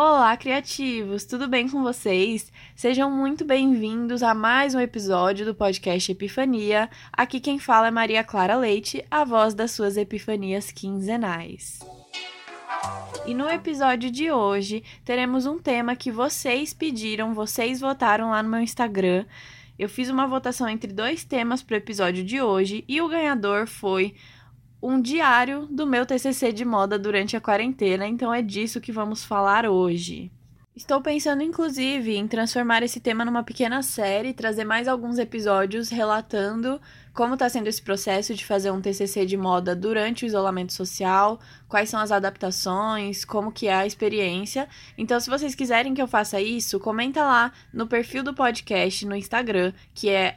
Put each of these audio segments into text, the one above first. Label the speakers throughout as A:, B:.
A: Olá, criativos! Tudo bem com vocês? Sejam muito bem-vindos a mais um episódio do podcast Epifania. Aqui quem fala é Maria Clara Leite, a voz das suas epifanias quinzenais. E no episódio de hoje teremos um tema que vocês pediram, vocês votaram lá no meu Instagram. Eu fiz uma votação entre dois temas para o episódio de hoje e o ganhador foi um diário do meu TCC de moda durante a quarentena, então é disso que vamos falar hoje. Estou pensando, inclusive, em transformar esse tema numa pequena série, trazer mais alguns episódios relatando como está sendo esse processo de fazer um TCC de moda durante o isolamento social, quais são as adaptações, como que é a experiência. Então, se vocês quiserem que eu faça isso, comenta lá no perfil do podcast no Instagram, que é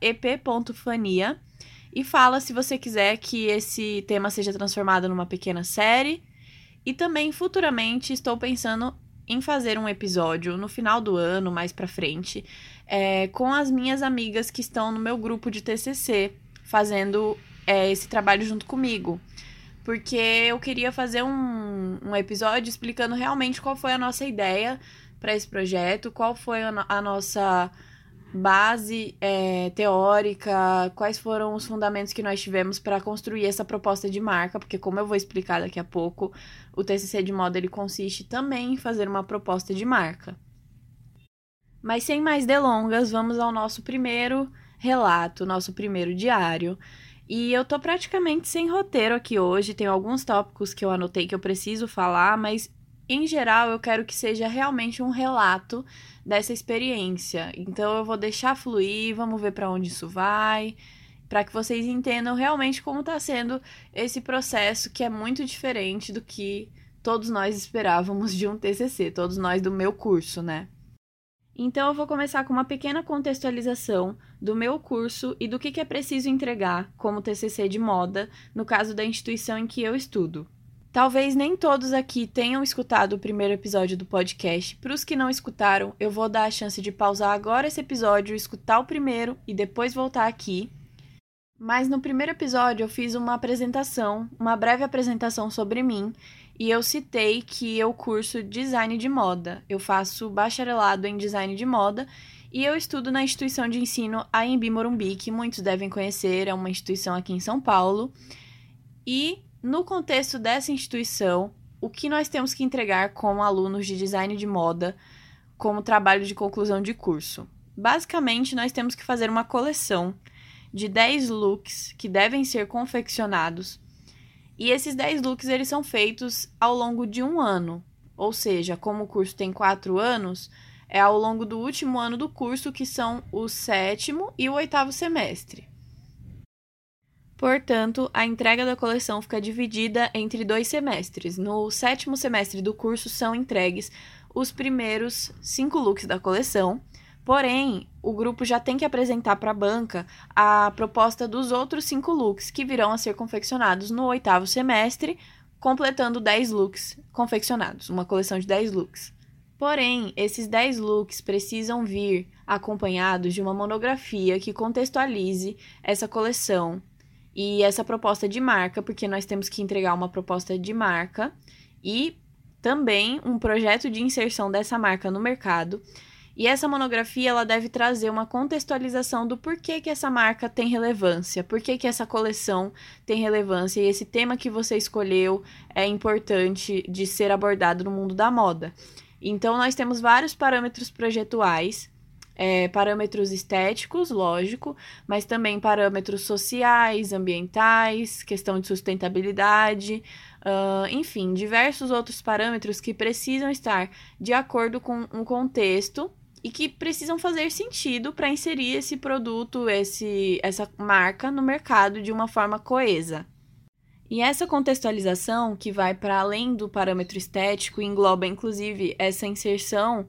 A: @ep.fania e fala se você quiser que esse tema seja transformado numa pequena série. E também futuramente estou pensando em fazer um episódio no final do ano, mais pra frente, é, com as minhas amigas que estão no meu grupo de TCC, fazendo é, esse trabalho junto comigo. Porque eu queria fazer um, um episódio explicando realmente qual foi a nossa ideia para esse projeto, qual foi a, a nossa base é, teórica, quais foram os fundamentos que nós tivemos para construir essa proposta de marca, porque como eu vou explicar daqui a pouco, o TCC de moda ele consiste também em fazer uma proposta de marca. Mas sem mais delongas, vamos ao nosso primeiro relato, nosso primeiro diário. E eu tô praticamente sem roteiro aqui hoje, tem alguns tópicos que eu anotei que eu preciso falar, mas em geral eu quero que seja realmente um relato dessa experiência. Então eu vou deixar fluir, vamos ver para onde isso vai, para que vocês entendam realmente como está sendo esse processo que é muito diferente do que todos nós esperávamos de um TCC, todos nós do meu curso, né? Então eu vou começar com uma pequena contextualização do meu curso e do que é preciso entregar como TCC de moda no caso da instituição em que eu estudo. Talvez nem todos aqui tenham escutado o primeiro episódio do podcast. Para os que não escutaram, eu vou dar a chance de pausar agora esse episódio, escutar o primeiro e depois voltar aqui. Mas no primeiro episódio eu fiz uma apresentação, uma breve apresentação sobre mim, e eu citei que eu curso design de moda. Eu faço bacharelado em design de moda e eu estudo na instituição de ensino AMB Morumbi, que muitos devem conhecer, é uma instituição aqui em São Paulo. E no contexto dessa instituição, o que nós temos que entregar como alunos de design de moda como trabalho de conclusão de curso? Basicamente, nós temos que fazer uma coleção de 10 looks que devem ser confeccionados. E esses 10 looks eles são feitos ao longo de um ano. Ou seja, como o curso tem 4 anos, é ao longo do último ano do curso, que são o sétimo e o oitavo semestre. Portanto, a entrega da coleção fica dividida entre dois semestres. No sétimo semestre do curso são entregues os primeiros cinco looks da coleção. Porém, o grupo já tem que apresentar para a banca a proposta dos outros cinco looks que virão a ser confeccionados no oitavo semestre, completando 10 looks confeccionados, uma coleção de 10 looks. Porém, esses 10 looks precisam vir acompanhados de uma monografia que contextualize essa coleção e essa proposta de marca, porque nós temos que entregar uma proposta de marca e também um projeto de inserção dessa marca no mercado. E essa monografia ela deve trazer uma contextualização do porquê que essa marca tem relevância, porquê que essa coleção tem relevância e esse tema que você escolheu é importante de ser abordado no mundo da moda. Então nós temos vários parâmetros projetuais é, parâmetros estéticos, lógico, mas também parâmetros sociais, ambientais, questão de sustentabilidade, uh, enfim, diversos outros parâmetros que precisam estar de acordo com um contexto e que precisam fazer sentido para inserir esse produto, esse, essa marca no mercado de uma forma coesa. E essa contextualização, que vai para além do parâmetro estético, engloba inclusive essa inserção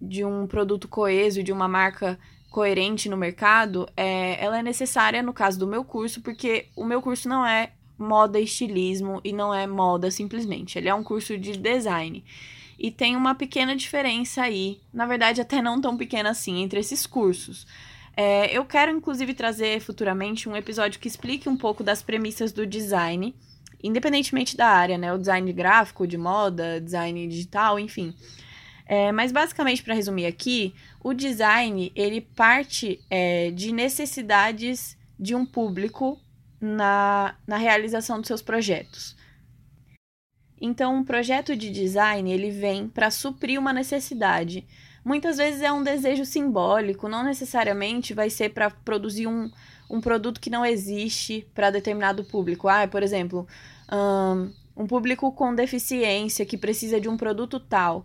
A: de um produto coeso, de uma marca coerente no mercado, é, ela é necessária no caso do meu curso, porque o meu curso não é moda estilismo e não é moda simplesmente, ele é um curso de design. E tem uma pequena diferença aí, na verdade até não tão pequena assim, entre esses cursos. É, eu quero inclusive trazer futuramente um episódio que explique um pouco das premissas do design independentemente da área, né? O design gráfico, de moda, design digital, enfim. É, mas basicamente, para resumir aqui, o design ele parte é, de necessidades de um público na, na realização dos seus projetos. Então, um projeto de design ele vem para suprir uma necessidade. Muitas vezes é um desejo simbólico, não necessariamente vai ser para produzir um, um produto que não existe para determinado público. Ah, por exemplo, um, um público com deficiência que precisa de um produto tal.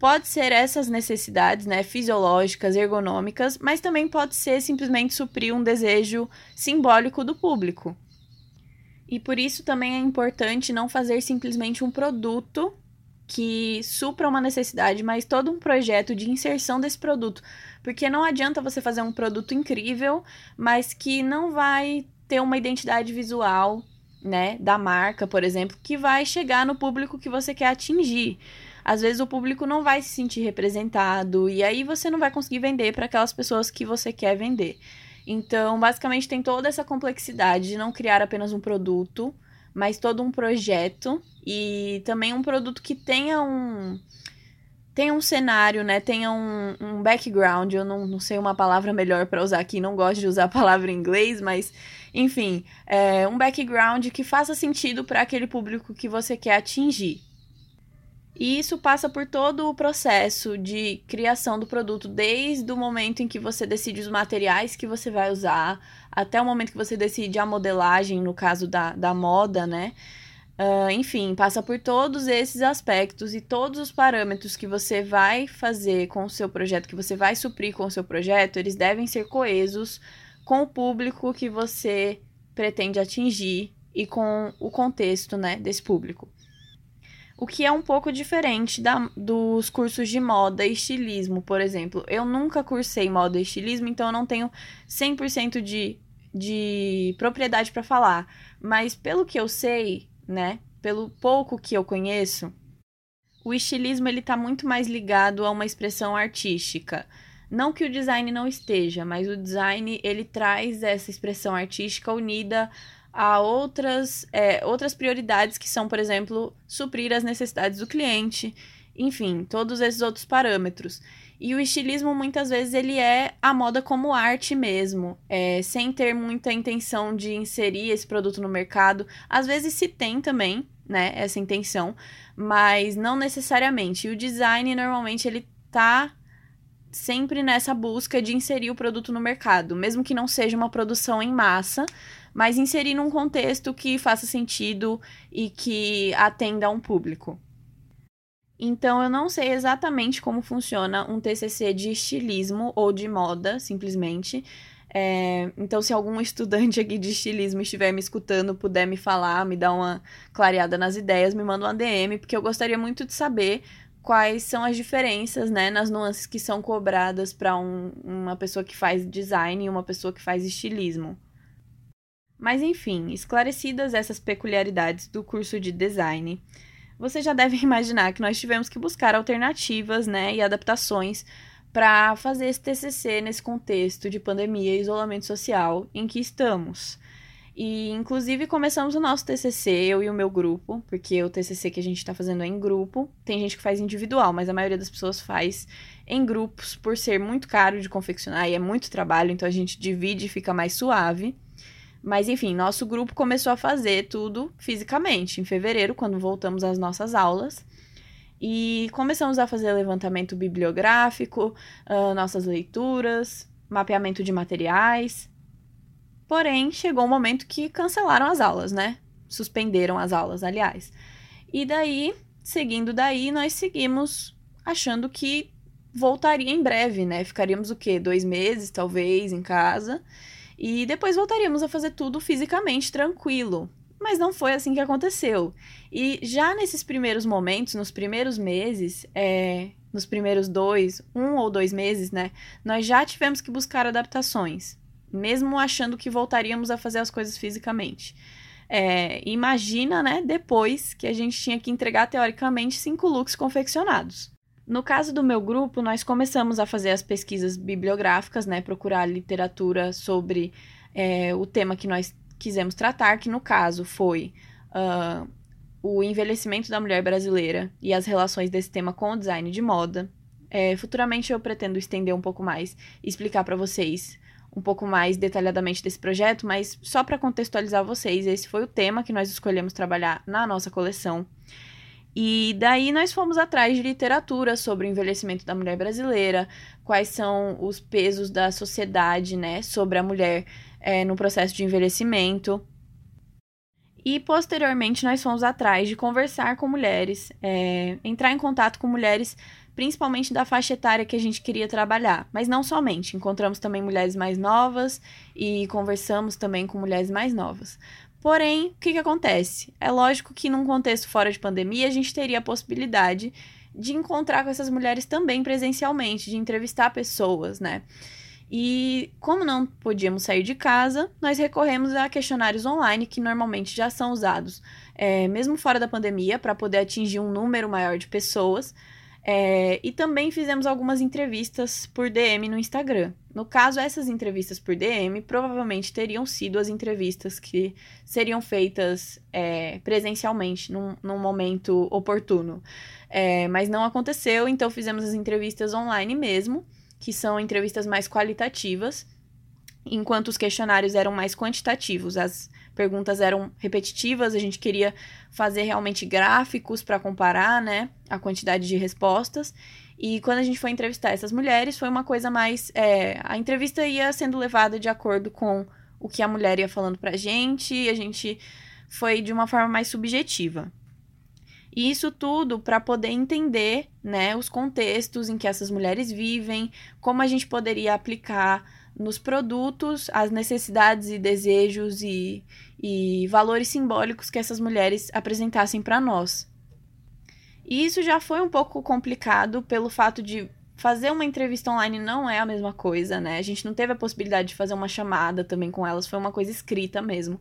A: Pode ser essas necessidades, né, fisiológicas, ergonômicas, mas também pode ser simplesmente suprir um desejo simbólico do público. E por isso também é importante não fazer simplesmente um produto que supra uma necessidade, mas todo um projeto de inserção desse produto. Porque não adianta você fazer um produto incrível, mas que não vai ter uma identidade visual, né, da marca, por exemplo, que vai chegar no público que você quer atingir às vezes o público não vai se sentir representado e aí você não vai conseguir vender para aquelas pessoas que você quer vender. Então, basicamente, tem toda essa complexidade de não criar apenas um produto, mas todo um projeto e também um produto que tenha um tenha um cenário, né? Tenha um, um background. Eu não, não sei uma palavra melhor para usar aqui, não gosto de usar a palavra em inglês, mas enfim, é um background que faça sentido para aquele público que você quer atingir. E isso passa por todo o processo de criação do produto, desde o momento em que você decide os materiais que você vai usar, até o momento que você decide a modelagem, no caso da, da moda, né? Uh, enfim, passa por todos esses aspectos e todos os parâmetros que você vai fazer com o seu projeto, que você vai suprir com o seu projeto, eles devem ser coesos com o público que você pretende atingir e com o contexto né, desse público o que é um pouco diferente da, dos cursos de moda e estilismo, por exemplo. Eu nunca cursei moda e estilismo, então eu não tenho 100% de, de propriedade para falar. Mas pelo que eu sei, né, pelo pouco que eu conheço, o estilismo ele tá muito mais ligado a uma expressão artística. Não que o design não esteja, mas o design ele traz essa expressão artística unida a outras, é, outras prioridades que são, por exemplo, suprir as necessidades do cliente, enfim, todos esses outros parâmetros. E o estilismo muitas vezes ele é a moda como arte mesmo, é, sem ter muita intenção de inserir esse produto no mercado. Às vezes se tem também, né, essa intenção, mas não necessariamente. E o design normalmente ele tá sempre nessa busca de inserir o produto no mercado, mesmo que não seja uma produção em massa, mas inserir num contexto que faça sentido e que atenda a um público. Então, eu não sei exatamente como funciona um TCC de estilismo ou de moda, simplesmente. É, então, se algum estudante aqui de estilismo estiver me escutando, puder me falar, me dar uma clareada nas ideias, me manda uma DM, porque eu gostaria muito de saber quais são as diferenças, né, nas nuances que são cobradas para um, uma pessoa que faz design e uma pessoa que faz estilismo. Mas enfim, esclarecidas essas peculiaridades do curso de design, você já deve imaginar que nós tivemos que buscar alternativas, né, e adaptações para fazer esse TCC nesse contexto de pandemia e isolamento social em que estamos. E, inclusive, começamos o nosso TCC, eu e o meu grupo, porque o TCC que a gente está fazendo é em grupo. Tem gente que faz individual, mas a maioria das pessoas faz em grupos, por ser muito caro de confeccionar e é muito trabalho, então a gente divide e fica mais suave. Mas enfim, nosso grupo começou a fazer tudo fisicamente em fevereiro, quando voltamos às nossas aulas. E começamos a fazer levantamento bibliográfico, uh, nossas leituras, mapeamento de materiais. Porém, chegou um momento que cancelaram as aulas, né? Suspenderam as aulas, aliás. E daí, seguindo daí, nós seguimos achando que voltaria em breve, né? Ficaríamos o quê? Dois meses, talvez, em casa. E depois voltaríamos a fazer tudo fisicamente tranquilo. Mas não foi assim que aconteceu. E já nesses primeiros momentos, nos primeiros meses, é, nos primeiros dois, um ou dois meses, né? Nós já tivemos que buscar adaptações, mesmo achando que voltaríamos a fazer as coisas fisicamente. É, imagina, né, depois que a gente tinha que entregar teoricamente cinco looks confeccionados. No caso do meu grupo, nós começamos a fazer as pesquisas bibliográficas, né? Procurar literatura sobre é, o tema que nós quisemos tratar, que no caso foi uh, o envelhecimento da mulher brasileira e as relações desse tema com o design de moda. É, futuramente eu pretendo estender um pouco mais e explicar para vocês um pouco mais detalhadamente desse projeto, mas só para contextualizar vocês, esse foi o tema que nós escolhemos trabalhar na nossa coleção. E daí nós fomos atrás de literatura sobre o envelhecimento da mulher brasileira, quais são os pesos da sociedade, né, sobre a mulher é, no processo de envelhecimento. E posteriormente nós fomos atrás de conversar com mulheres, é, entrar em contato com mulheres, principalmente da faixa etária que a gente queria trabalhar. Mas não somente, encontramos também mulheres mais novas e conversamos também com mulheres mais novas. Porém, o que, que acontece? É lógico que num contexto fora de pandemia a gente teria a possibilidade de encontrar com essas mulheres também presencialmente, de entrevistar pessoas, né? E como não podíamos sair de casa, nós recorremos a questionários online que normalmente já são usados, é, mesmo fora da pandemia, para poder atingir um número maior de pessoas. É, e também fizemos algumas entrevistas por DM no Instagram. No caso, essas entrevistas por DM provavelmente teriam sido as entrevistas que seriam feitas é, presencialmente num, num, momento oportuno. É, mas não aconteceu, então fizemos as entrevistas online mesmo que são entrevistas mais qualitativas, enquanto os questionários eram mais quantitativos. As perguntas eram repetitivas, a gente queria fazer realmente gráficos para comparar, né, a quantidade de respostas. E quando a gente foi entrevistar essas mulheres, foi uma coisa mais. É, a entrevista ia sendo levada de acordo com o que a mulher ia falando pra gente, e a gente foi de uma forma mais subjetiva. E isso tudo para poder entender, né, os contextos em que essas mulheres vivem, como a gente poderia aplicar nos produtos as necessidades e desejos e, e valores simbólicos que essas mulheres apresentassem para nós. E isso já foi um pouco complicado pelo fato de fazer uma entrevista online não é a mesma coisa, né? A gente não teve a possibilidade de fazer uma chamada também com elas, foi uma coisa escrita mesmo.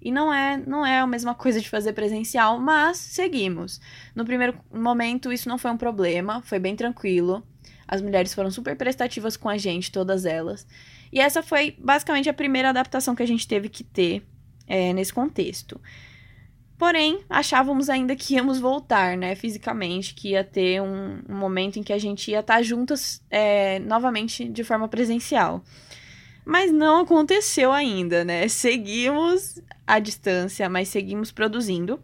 A: E não é, não é a mesma coisa de fazer presencial, mas seguimos. No primeiro momento, isso não foi um problema, foi bem tranquilo. As mulheres foram super prestativas com a gente, todas elas. E essa foi basicamente a primeira adaptação que a gente teve que ter é, nesse contexto. Porém, achávamos ainda que íamos voltar, né, fisicamente, que ia ter um, um momento em que a gente ia estar juntas é, novamente de forma presencial. Mas não aconteceu ainda, né? Seguimos à distância, mas seguimos produzindo.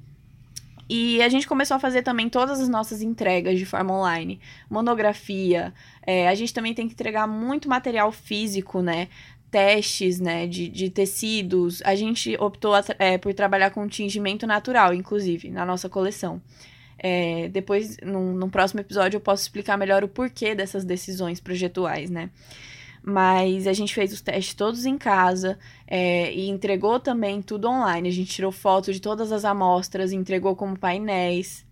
A: E a gente começou a fazer também todas as nossas entregas de forma online, monografia. É, a gente também tem que entregar muito material físico, né? Testes, né? De, de tecidos. A gente optou é, por trabalhar com tingimento natural, inclusive, na nossa coleção. É, depois, num, num próximo episódio, eu posso explicar melhor o porquê dessas decisões projetuais, né? Mas a gente fez os testes todos em casa é, e entregou também tudo online. A gente tirou foto de todas as amostras, entregou como painéis.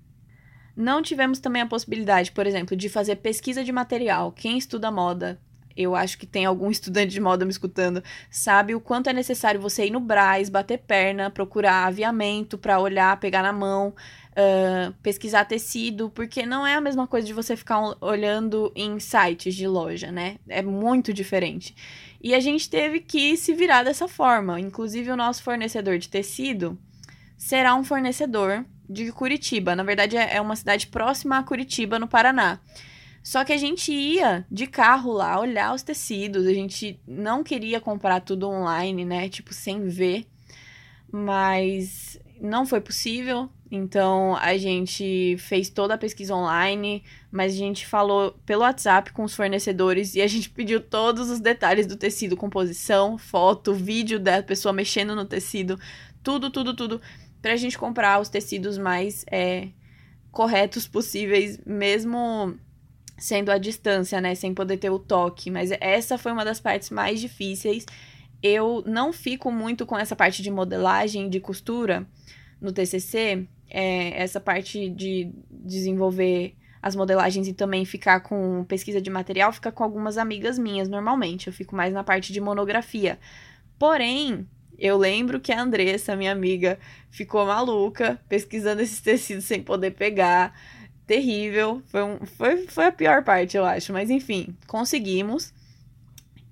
A: Não tivemos também a possibilidade, por exemplo, de fazer pesquisa de material. Quem estuda moda, eu acho que tem algum estudante de moda me escutando, sabe o quanto é necessário você ir no Braz, bater perna, procurar aviamento para olhar, pegar na mão uh, pesquisar tecido, porque não é a mesma coisa de você ficar olhando em sites de loja, né? É muito diferente. E a gente teve que se virar dessa forma. Inclusive, o nosso fornecedor de tecido será um fornecedor de Curitiba. Na verdade, é, é uma cidade próxima a Curitiba, no Paraná. Só que a gente ia de carro lá olhar os tecidos, a gente não queria comprar tudo online, né? Tipo, sem ver. Mas não foi possível. Então a gente fez toda a pesquisa online, mas a gente falou pelo WhatsApp com os fornecedores e a gente pediu todos os detalhes do tecido, composição, foto, vídeo da pessoa mexendo no tecido, tudo, tudo, tudo, pra gente comprar os tecidos mais é, corretos possíveis, mesmo sendo à distância, né, sem poder ter o toque. Mas essa foi uma das partes mais difíceis. Eu não fico muito com essa parte de modelagem, de costura no TCC, é, essa parte de desenvolver as modelagens e também ficar com pesquisa de material, fica com algumas amigas minhas normalmente. Eu fico mais na parte de monografia. Porém, eu lembro que a Andressa, minha amiga, ficou maluca pesquisando esses tecidos sem poder pegar. Terrível. Foi, um, foi, foi a pior parte, eu acho. Mas enfim, conseguimos.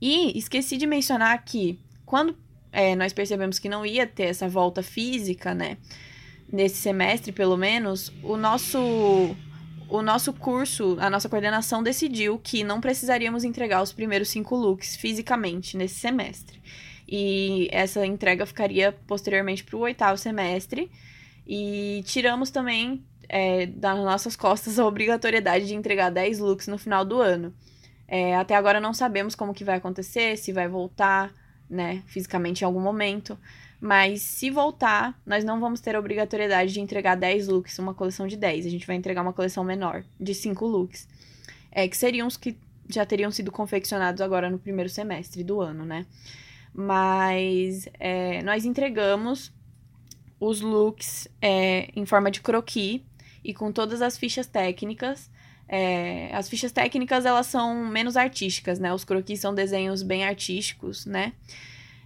A: E esqueci de mencionar que quando é, nós percebemos que não ia ter essa volta física, né? nesse semestre, pelo menos, o nosso o nosso curso, a nossa coordenação decidiu que não precisaríamos entregar os primeiros cinco looks fisicamente nesse semestre. E essa entrega ficaria posteriormente para o oitavo semestre. E tiramos também é, das nossas costas a obrigatoriedade de entregar 10 looks no final do ano. É, até agora não sabemos como que vai acontecer, se vai voltar, né, fisicamente em algum momento. Mas se voltar, nós não vamos ter a obrigatoriedade de entregar 10 looks, uma coleção de 10. A gente vai entregar uma coleção menor, de 5 looks. É, que seriam os que já teriam sido confeccionados agora no primeiro semestre do ano, né? Mas é, nós entregamos os looks é, em forma de croquis e com todas as fichas técnicas. É, as fichas técnicas, elas são menos artísticas, né? Os croquis são desenhos bem artísticos, né?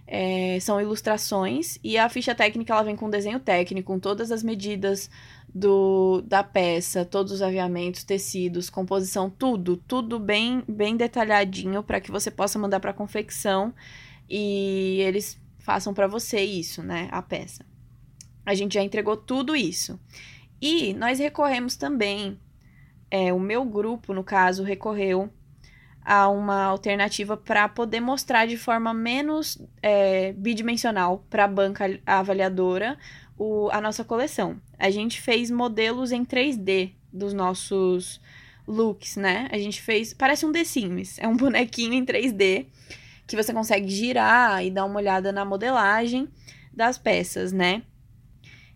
A: É, são ilustrações e a ficha técnica ela vem com desenho técnico, com todas as medidas do, da peça, todos os aviamentos, tecidos, composição, tudo, tudo bem bem detalhadinho para que você possa mandar para confecção e eles façam para você isso, né, a peça. A gente já entregou tudo isso. E nós recorremos também, é, o meu grupo, no caso, recorreu a uma alternativa para poder mostrar de forma menos é, bidimensional para a banca avaliadora o, a nossa coleção. A gente fez modelos em 3D dos nossos looks, né? A gente fez. Parece um The Sims. É um bonequinho em 3D que você consegue girar e dar uma olhada na modelagem das peças, né?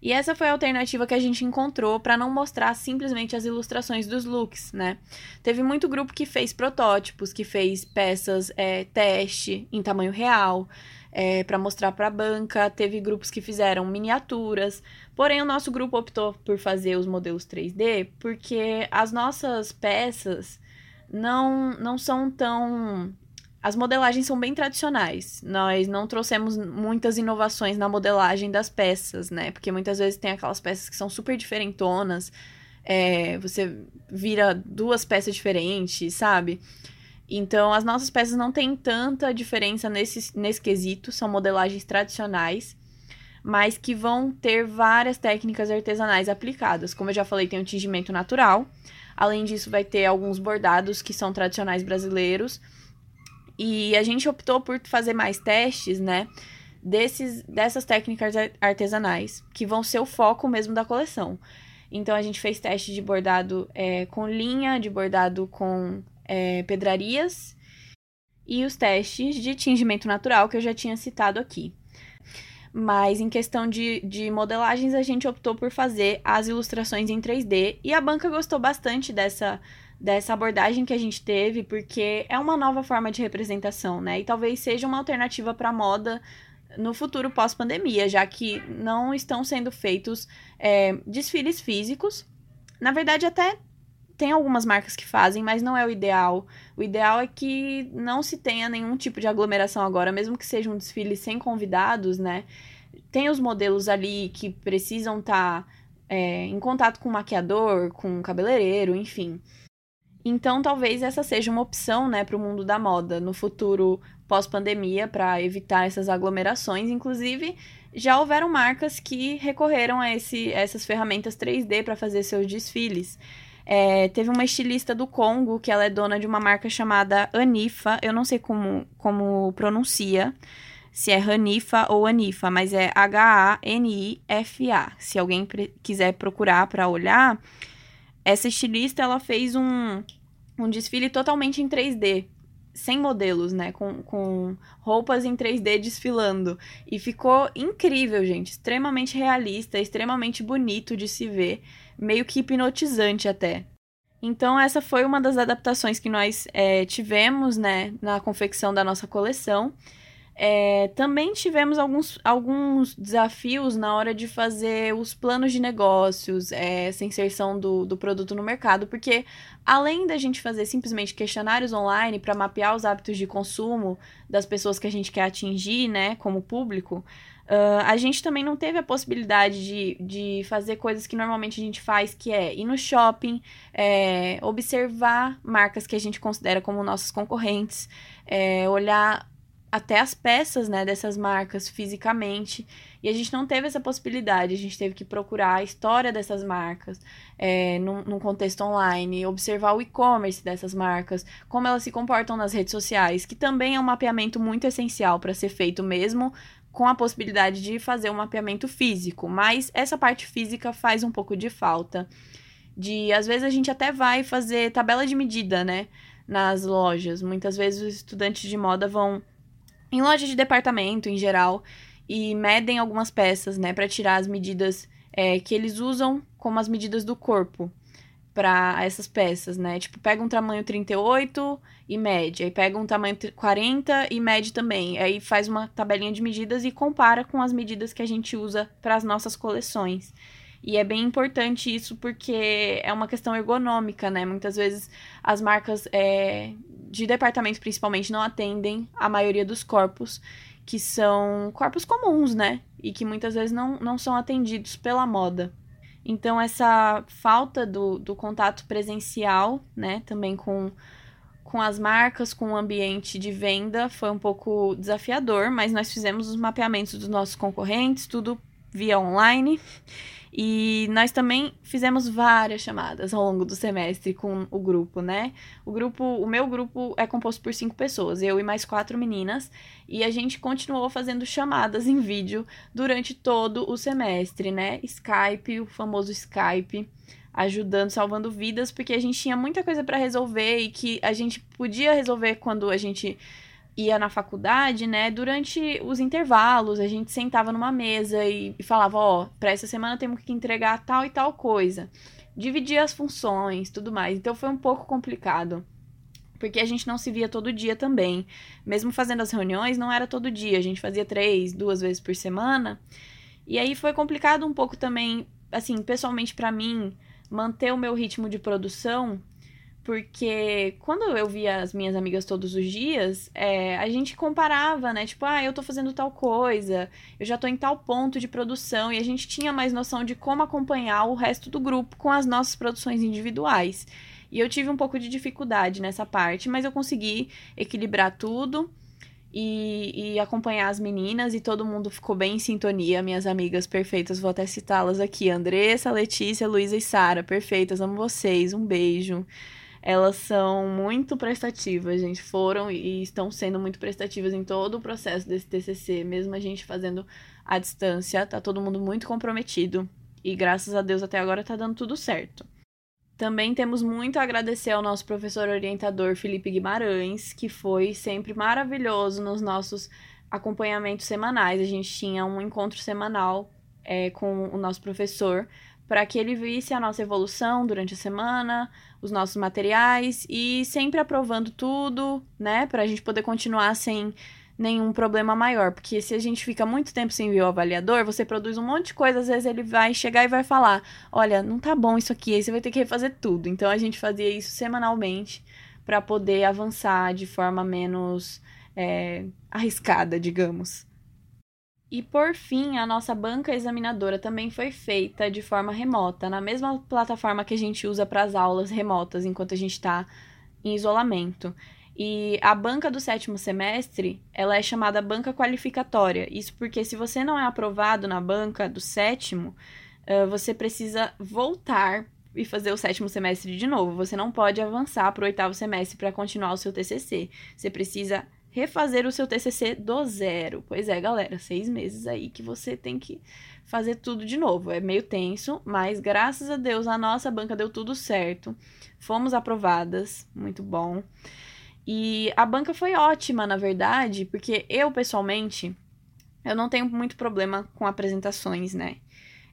A: E essa foi a alternativa que a gente encontrou para não mostrar simplesmente as ilustrações dos looks, né? Teve muito grupo que fez protótipos, que fez peças é, teste em tamanho real, é, para mostrar para a banca. Teve grupos que fizeram miniaturas. Porém, o nosso grupo optou por fazer os modelos 3D porque as nossas peças não, não são tão as modelagens são bem tradicionais. Nós não trouxemos muitas inovações na modelagem das peças, né? Porque muitas vezes tem aquelas peças que são super diferentonas. É, você vira duas peças diferentes, sabe? Então, as nossas peças não têm tanta diferença nesse, nesse quesito, são modelagens tradicionais, mas que vão ter várias técnicas artesanais aplicadas. Como eu já falei, tem o tingimento natural. Além disso, vai ter alguns bordados que são tradicionais brasileiros e a gente optou por fazer mais testes, né? Desses, dessas técnicas artesanais, que vão ser o foco mesmo da coleção. Então a gente fez teste de bordado é, com linha, de bordado com é, pedrarias e os testes de tingimento natural que eu já tinha citado aqui. Mas em questão de, de modelagens, a gente optou por fazer as ilustrações em 3D e a banca gostou bastante dessa dessa abordagem que a gente teve, porque é uma nova forma de representação, né? E talvez seja uma alternativa para a moda no futuro pós-pandemia, já que não estão sendo feitos é, desfiles físicos. Na verdade, até tem algumas marcas que fazem, mas não é o ideal. O ideal é que não se tenha nenhum tipo de aglomeração agora, mesmo que seja um desfile sem convidados, né? Tem os modelos ali que precisam estar tá, é, em contato com o maquiador, com o cabeleireiro, enfim. Então, talvez essa seja uma opção, né, para o mundo da moda no futuro pós-pandemia, para evitar essas aglomerações. Inclusive, já houveram marcas que recorreram a esse, essas ferramentas 3D para fazer seus desfiles. É, teve uma estilista do Congo, que ela é dona de uma marca chamada Anifa, eu não sei como, como pronuncia, se é Hanifa ou Anifa, mas é H-A-N-I-F-A. Se alguém quiser procurar para olhar, essa estilista, ela fez um, um desfile totalmente em 3D, sem modelos, né? Com, com roupas em 3D desfilando. E ficou incrível, gente. Extremamente realista, extremamente bonito de se ver. Meio que hipnotizante até. Então, essa foi uma das adaptações que nós é, tivemos, né? Na confecção da nossa coleção. É, também tivemos alguns, alguns desafios na hora de fazer os planos de negócios, é, essa inserção do, do produto no mercado, porque além da gente fazer simplesmente questionários online para mapear os hábitos de consumo das pessoas que a gente quer atingir, né, como público, uh, a gente também não teve a possibilidade de, de fazer coisas que normalmente a gente faz, que é ir no shopping, é, observar marcas que a gente considera como nossos concorrentes, é, olhar até as peças, né, dessas marcas fisicamente. E a gente não teve essa possibilidade, a gente teve que procurar a história dessas marcas é, num, num contexto online, observar o e-commerce dessas marcas, como elas se comportam nas redes sociais, que também é um mapeamento muito essencial para ser feito mesmo com a possibilidade de fazer um mapeamento físico, mas essa parte física faz um pouco de falta. De às vezes a gente até vai fazer tabela de medida, né, nas lojas. Muitas vezes os estudantes de moda vão em lojas de departamento em geral e medem algumas peças, né, para tirar as medidas é, que eles usam como as medidas do corpo para essas peças, né? Tipo, pega um tamanho 38 e mede, aí pega um tamanho 40 e mede também. Aí faz uma tabelinha de medidas e compara com as medidas que a gente usa para as nossas coleções. E é bem importante isso porque é uma questão ergonômica, né? Muitas vezes as marcas é, de departamento, principalmente, não atendem a maioria dos corpos, que são corpos comuns, né? E que muitas vezes não, não são atendidos pela moda. Então, essa falta do, do contato presencial, né? Também com, com as marcas, com o ambiente de venda, foi um pouco desafiador, mas nós fizemos os mapeamentos dos nossos concorrentes, tudo via online. E nós também fizemos várias chamadas ao longo do semestre com o grupo, né? O grupo, o meu grupo é composto por cinco pessoas, eu e mais quatro meninas, e a gente continuou fazendo chamadas em vídeo durante todo o semestre, né? Skype, o famoso Skype, ajudando, salvando vidas, porque a gente tinha muita coisa para resolver e que a gente podia resolver quando a gente ia na faculdade, né, durante os intervalos, a gente sentava numa mesa e, e falava, ó, oh, para essa semana temos que entregar tal e tal coisa. Dividia as funções, tudo mais. Então foi um pouco complicado. Porque a gente não se via todo dia também. Mesmo fazendo as reuniões, não era todo dia. A gente fazia três, duas vezes por semana. E aí foi complicado um pouco também, assim, pessoalmente para mim, manter o meu ritmo de produção porque quando eu via as minhas amigas todos os dias, é, a gente comparava, né? Tipo, ah, eu tô fazendo tal coisa, eu já tô em tal ponto de produção, e a gente tinha mais noção de como acompanhar o resto do grupo com as nossas produções individuais. E eu tive um pouco de dificuldade nessa parte, mas eu consegui equilibrar tudo e, e acompanhar as meninas, e todo mundo ficou bem em sintonia. Minhas amigas perfeitas, vou até citá-las aqui: Andressa, Letícia, Luísa e Sara, perfeitas, amo vocês, um beijo elas são muito prestativas, gente. Foram e estão sendo muito prestativas em todo o processo desse TCC, mesmo a gente fazendo à distância, tá todo mundo muito comprometido. E graças a Deus até agora tá dando tudo certo. Também temos muito a agradecer ao nosso professor orientador Felipe Guimarães, que foi sempre maravilhoso nos nossos acompanhamentos semanais. A gente tinha um encontro semanal é, com o nosso professor para que ele visse a nossa evolução durante a semana, os nossos materiais e sempre aprovando tudo, né, para a gente poder continuar sem nenhum problema maior, porque se a gente fica muito tempo sem ver o avaliador, você produz um monte de coisa, às vezes ele vai chegar e vai falar: "Olha, não tá bom isso aqui, aí você vai ter que refazer tudo". Então a gente fazia isso semanalmente para poder avançar de forma menos é, arriscada, digamos. E por fim, a nossa banca examinadora também foi feita de forma remota, na mesma plataforma que a gente usa para as aulas remotas enquanto a gente está em isolamento. E a banca do sétimo semestre, ela é chamada banca qualificatória. Isso porque se você não é aprovado na banca do sétimo, você precisa voltar e fazer o sétimo semestre de novo. Você não pode avançar para o oitavo semestre para continuar o seu TCC. Você precisa refazer o seu TCC do zero. Pois é, galera, seis meses aí que você tem que fazer tudo de novo. É meio tenso, mas graças a Deus a nossa banca deu tudo certo. Fomos aprovadas, muito bom. E a banca foi ótima, na verdade, porque eu pessoalmente eu não tenho muito problema com apresentações, né?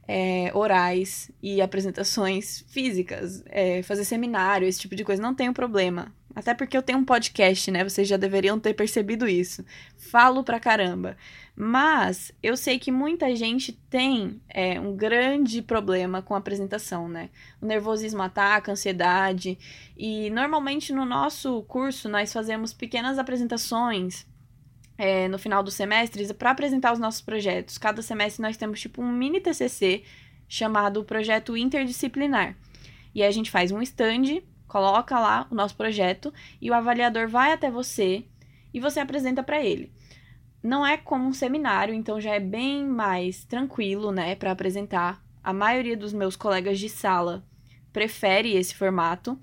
A: É, orais e apresentações físicas, é, fazer seminário, esse tipo de coisa, não tenho problema. Até porque eu tenho um podcast, né? Vocês já deveriam ter percebido isso. Falo pra caramba. Mas eu sei que muita gente tem é, um grande problema com a apresentação, né? O nervosismo ataca, a ansiedade. E normalmente no nosso curso nós fazemos pequenas apresentações é, no final dos semestres para apresentar os nossos projetos. Cada semestre nós temos tipo um mini TCC chamado Projeto Interdisciplinar. E aí a gente faz um stand coloca lá o nosso projeto e o avaliador vai até você e você apresenta para ele. não é como um seminário, então já é bem mais tranquilo, né, para apresentar. A maioria dos meus colegas de sala prefere esse formato,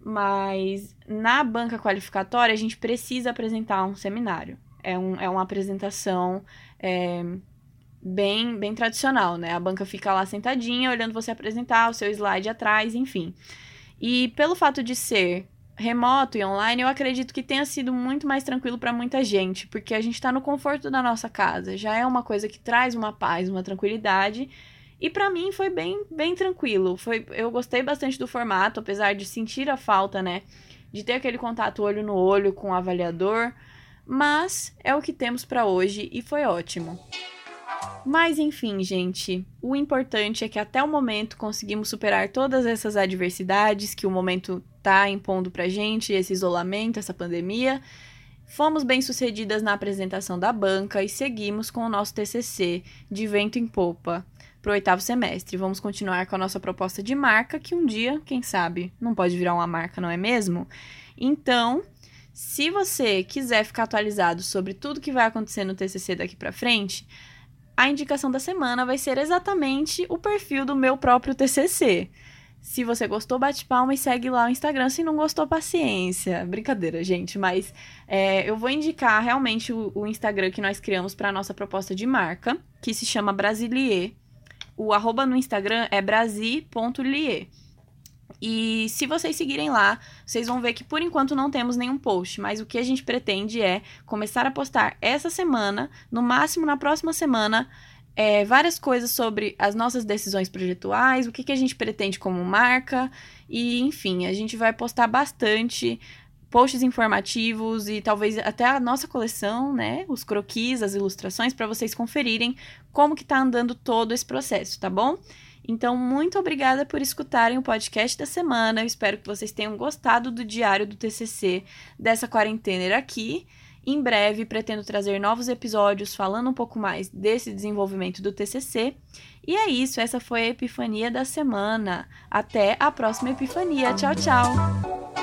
A: mas na banca qualificatória a gente precisa apresentar um seminário. É, um, é uma apresentação é, bem, bem tradicional, né? A banca fica lá sentadinha, olhando você apresentar, o seu slide atrás, enfim. E pelo fato de ser remoto e online, eu acredito que tenha sido muito mais tranquilo para muita gente, porque a gente está no conforto da nossa casa. Já é uma coisa que traz uma paz, uma tranquilidade. E para mim foi bem, bem tranquilo. Foi, eu gostei bastante do formato, apesar de sentir a falta, né, de ter aquele contato olho no olho com o avaliador, mas é o que temos para hoje e foi ótimo. Mas enfim, gente, o importante é que até o momento conseguimos superar todas essas adversidades que o momento tá impondo pra gente, esse isolamento, essa pandemia. Fomos bem-sucedidas na apresentação da banca e seguimos com o nosso TCC de vento em popa para o oitavo semestre. Vamos continuar com a nossa proposta de marca, que um dia, quem sabe, não pode virar uma marca, não é mesmo? Então, se você quiser ficar atualizado sobre tudo que vai acontecer no TCC daqui para frente, a indicação da semana vai ser exatamente o perfil do meu próprio TCC. Se você gostou, bate palma e segue lá o Instagram. Se não gostou, paciência. Brincadeira, gente. Mas é, eu vou indicar realmente o, o Instagram que nós criamos para nossa proposta de marca, que se chama Brasilier. O arroba no Instagram é brasi.lier. E se vocês seguirem lá, vocês vão ver que por enquanto não temos nenhum post, mas o que a gente pretende é começar a postar essa semana, no máximo na próxima semana, é, várias coisas sobre as nossas decisões projetuais, o que, que a gente pretende como marca, e enfim, a gente vai postar bastante posts informativos e talvez até a nossa coleção, né, os croquis, as ilustrações para vocês conferirem como que tá andando todo esse processo, tá bom? Então, muito obrigada por escutarem o podcast da semana. Eu espero que vocês tenham gostado do diário do TCC dessa quarentena aqui. Em breve, pretendo trazer novos episódios falando um pouco mais desse desenvolvimento do TCC. E é isso, essa foi a epifania da semana. Até a próxima epifania. Tchau, tchau!